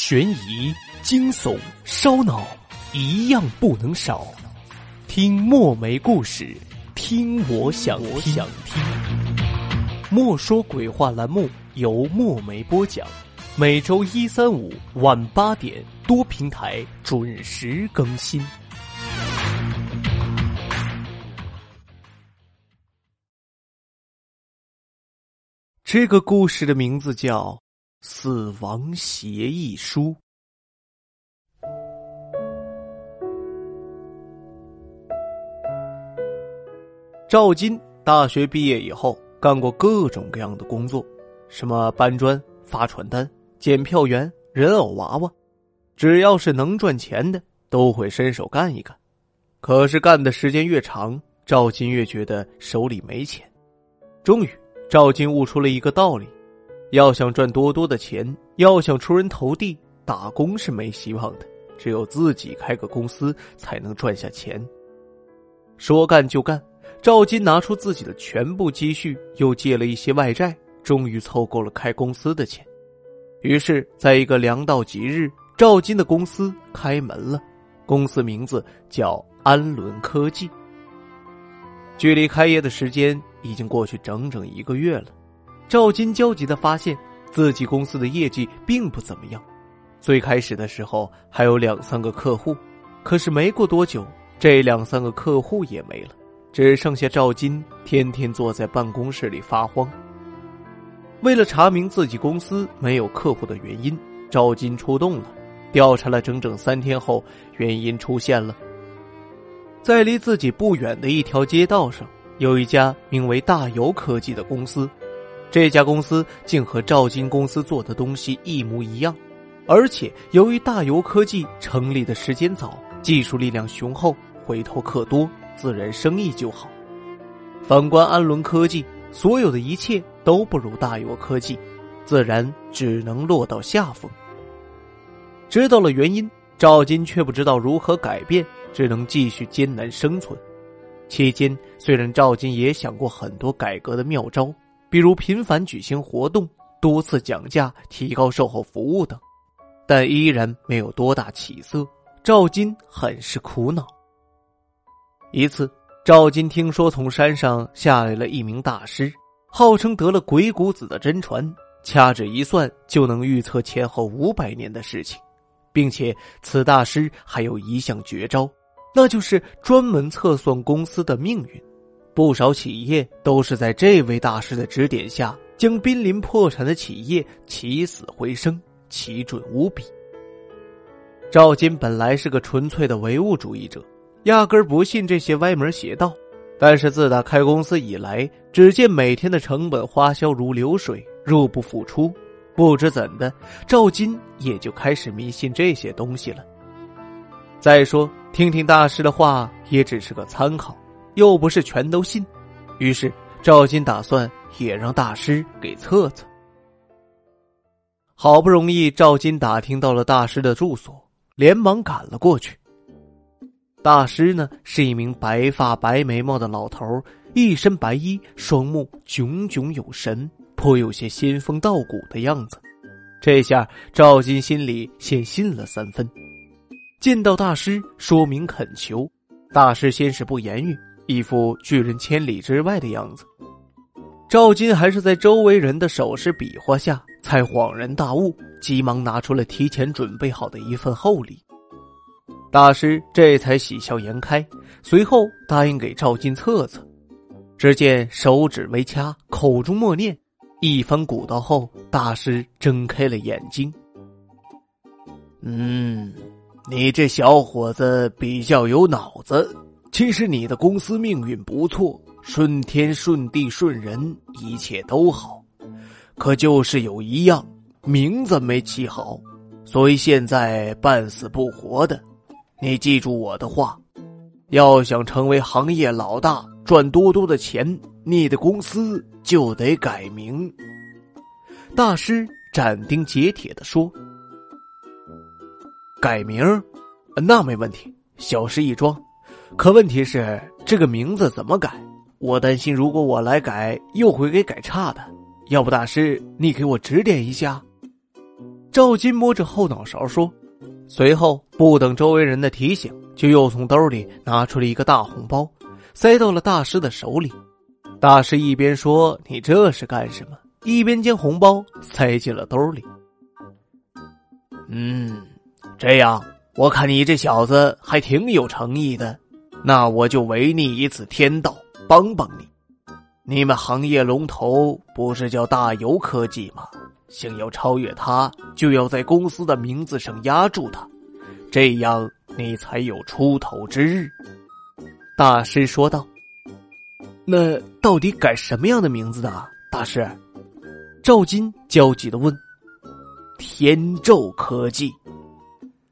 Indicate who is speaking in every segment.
Speaker 1: 悬疑、惊悚、烧脑，一样不能少。听墨梅故事，听我想听。莫说鬼话栏目由墨梅播讲，每周一、三、五晚八点多平台准时更新。这个故事的名字叫《死亡协议书》。赵金大学毕业以后，干过各种各样的工作，什么搬砖、发传单、检票员、人偶娃娃，只要是能赚钱的，都会伸手干一干。可是干的时间越长，赵金越觉得手里没钱。终于。赵金悟出了一个道理：要想赚多多的钱，要想出人头地，打工是没希望的，只有自己开个公司才能赚下钱。说干就干，赵金拿出自己的全部积蓄，又借了一些外债，终于凑够了开公司的钱。于是，在一个良道吉日，赵金的公司开门了，公司名字叫安伦科技。距离开业的时间已经过去整整一个月了，赵金焦急的发现自己公司的业绩并不怎么样。最开始的时候还有两三个客户，可是没过多久，这两三个客户也没了，只剩下赵金天天坐在办公室里发慌。为了查明自己公司没有客户的原因，赵金出动了，调查了整整三天后，原因出现了。在离自己不远的一条街道上，有一家名为大游科技的公司。这家公司竟和赵金公司做的东西一模一样，而且由于大游科技成立的时间早，技术力量雄厚，回头客多，自然生意就好。反观安伦科技，所有的一切都不如大游科技，自然只能落到下风。知道了原因，赵金却不知道如何改变。只能继续艰难生存。期间，虽然赵金也想过很多改革的妙招，比如频繁举行活动、多次讲价、提高售后服务等，但依然没有多大起色。赵金很是苦恼。一次，赵金听说从山上下来了一名大师，号称得了鬼谷子的真传，掐指一算就能预测前后五百年的事情，并且此大师还有一项绝招。那就是专门测算公司的命运，不少企业都是在这位大师的指点下，将濒临破产的企业起死回生，奇准无比。赵金本来是个纯粹的唯物主义者，压根不信这些歪门邪道。但是自打开公司以来，只见每天的成本花销如流水，入不敷出，不知怎的，赵金也就开始迷信这些东西了。再说，听听大师的话也只是个参考，又不是全都信。于是赵金打算也让大师给测测。好不容易，赵金打听到了大师的住所，连忙赶了过去。大师呢，是一名白发白眉毛的老头，一身白衣，双目炯炯有神，颇有些仙风道骨的样子。这下赵金心里先信了三分。见到大师，说明恳求。大师先是不言语，一副拒人千里之外的样子。赵金还是在周围人的手势比划下，才恍然大悟，急忙拿出了提前准备好的一份厚礼。大师这才喜笑颜开，随后答应给赵金测测。只见手指微掐，口中默念，一番鼓捣后，大师睁开了眼睛。嗯。你这小伙子比较有脑子，其实你的公司命运不错，顺天顺地顺人，一切都好，可就是有一样，名字没起好，所以现在半死不活的。你记住我的话，要想成为行业老大，赚多多的钱，你的公司就得改名。大师斩钉截铁的说。改名，那没问题，小事一桩。可问题是，这个名字怎么改？我担心，如果我来改，又会给改差的。要不，大师你给我指点一下。赵金摸着后脑勺说，随后不等周围人的提醒，就又从兜里拿出了一个大红包，塞到了大师的手里。大师一边说：“你这是干什么？”一边将红包塞进了兜里。嗯，这样我看你这小子还挺有诚意的，那我就违逆一次天道，帮帮你。你们行业龙头不是叫大游科技吗？想要超越他，就要在公司的名字上压住他，这样你才有出头之日。大师说道。那到底改什么样的名字呢？大师，赵金焦急的问。天宙科技，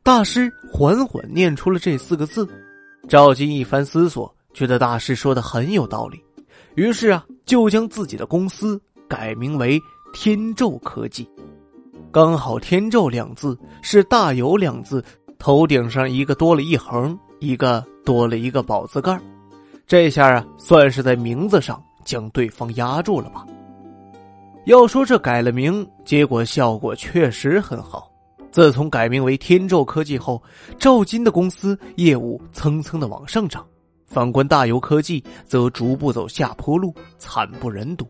Speaker 1: 大师缓缓念出了这四个字。赵金一番思索，觉得大师说的很有道理，于是啊，就将自己的公司改名为天宙科技。刚好“天宙”两字是“大有”两字头顶上一个多了一横，一个多了一个宝字盖这下啊，算是在名字上将对方压住了吧。要说这改了名，结果效果确实很好。自从改名为天宙科技后，赵金的公司业务蹭蹭的往上涨，反观大游科技则逐步走下坡路，惨不忍睹。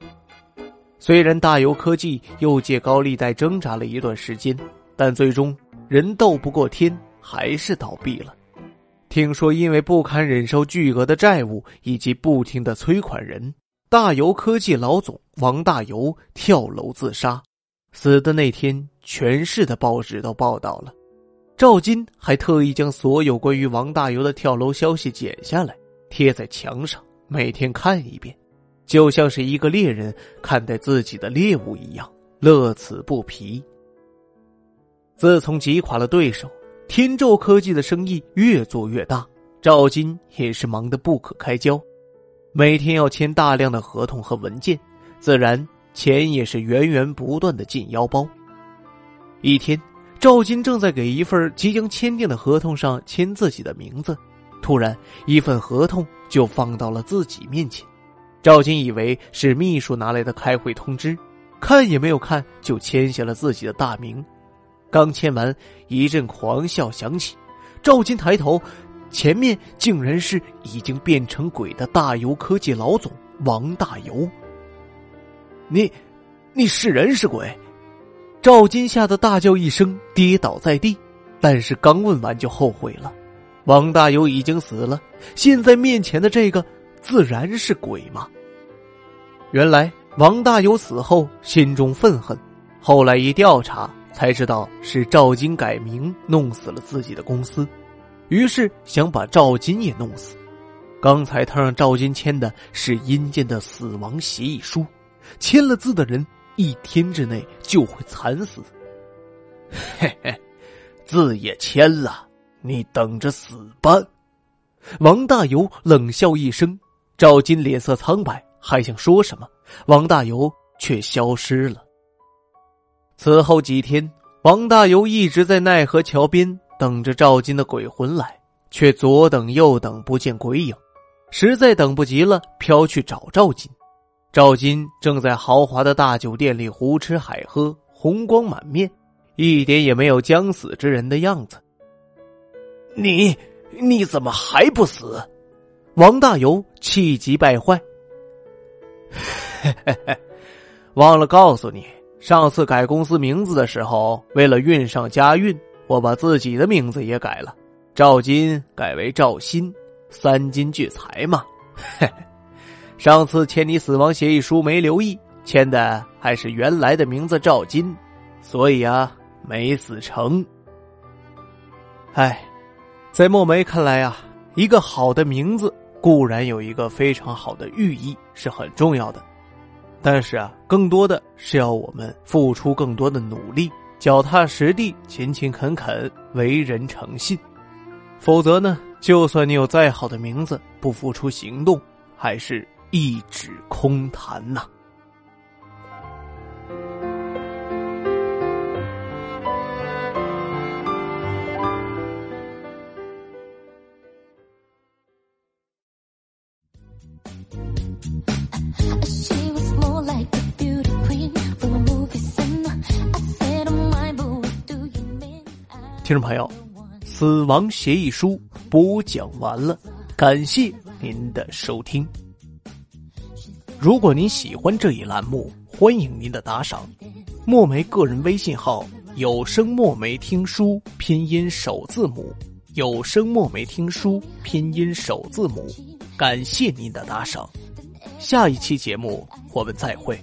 Speaker 1: 虽然大游科技又借高利贷挣扎了一段时间，但最终人斗不过天，还是倒闭了。听说因为不堪忍受巨额的债务以及不停的催款人，大游科技老总王大游跳楼自杀。死的那天，全市的报纸都报道了。赵金还特意将所有关于王大游的跳楼消息剪下来，贴在墙上，每天看一遍，就像是一个猎人看待自己的猎物一样，乐此不疲。自从击垮了对手。天宙科技的生意越做越大，赵金也是忙得不可开交，每天要签大量的合同和文件，自然钱也是源源不断的进腰包。一天，赵金正在给一份即将签订的合同上签自己的名字，突然一份合同就放到了自己面前，赵金以为是秘书拿来的开会通知，看也没有看就签下了自己的大名。刚签完，一阵狂笑响起。赵金抬头，前面竟然是已经变成鬼的大游科技老总王大游。你，你是人是鬼？赵金吓得大叫一声，跌倒在地。但是刚问完就后悔了，王大游已经死了，现在面前的这个自然是鬼嘛。原来王大游死后心中愤恨，后来一调查。才知道是赵金改名弄死了自己的公司，于是想把赵金也弄死。刚才他让赵金签的是阴间的死亡协议书，签了字的人一天之内就会惨死。嘿嘿，字也签了，你等着死吧！王大游冷笑一声，赵金脸色苍白，还想说什么，王大游却消失了。此后几天，王大游一直在奈何桥边等着赵金的鬼魂来，却左等右等不见鬼影，实在等不及了，飘去找赵金。赵金正在豪华的大酒店里胡吃海喝，红光满面，一点也没有将死之人的样子。你你怎么还不死？王大游气急败坏。嘿嘿嘿，忘了告诉你。上次改公司名字的时候，为了运上家运，我把自己的名字也改了，赵金改为赵鑫，三金聚财嘛。嘿嘿，上次签你死亡协议书没留意，签的还是原来的名字赵金，所以啊，没死成。哎，在墨梅看来啊，一个好的名字固然有一个非常好的寓意，是很重要的。但是啊，更多的是要我们付出更多的努力，脚踏实地，勤勤恳恳，为人诚信。否则呢，就算你有再好的名字，不付出行动，还是一纸空谈呐。听众朋友死亡协议书播讲完了感谢您的收听。如果您喜欢这一栏目，欢迎您的打赏。墨梅个人微信号：有声墨梅听书拼音首字母，有声墨梅听书拼音首字母。感谢您的打赏，下一期节目我们再会。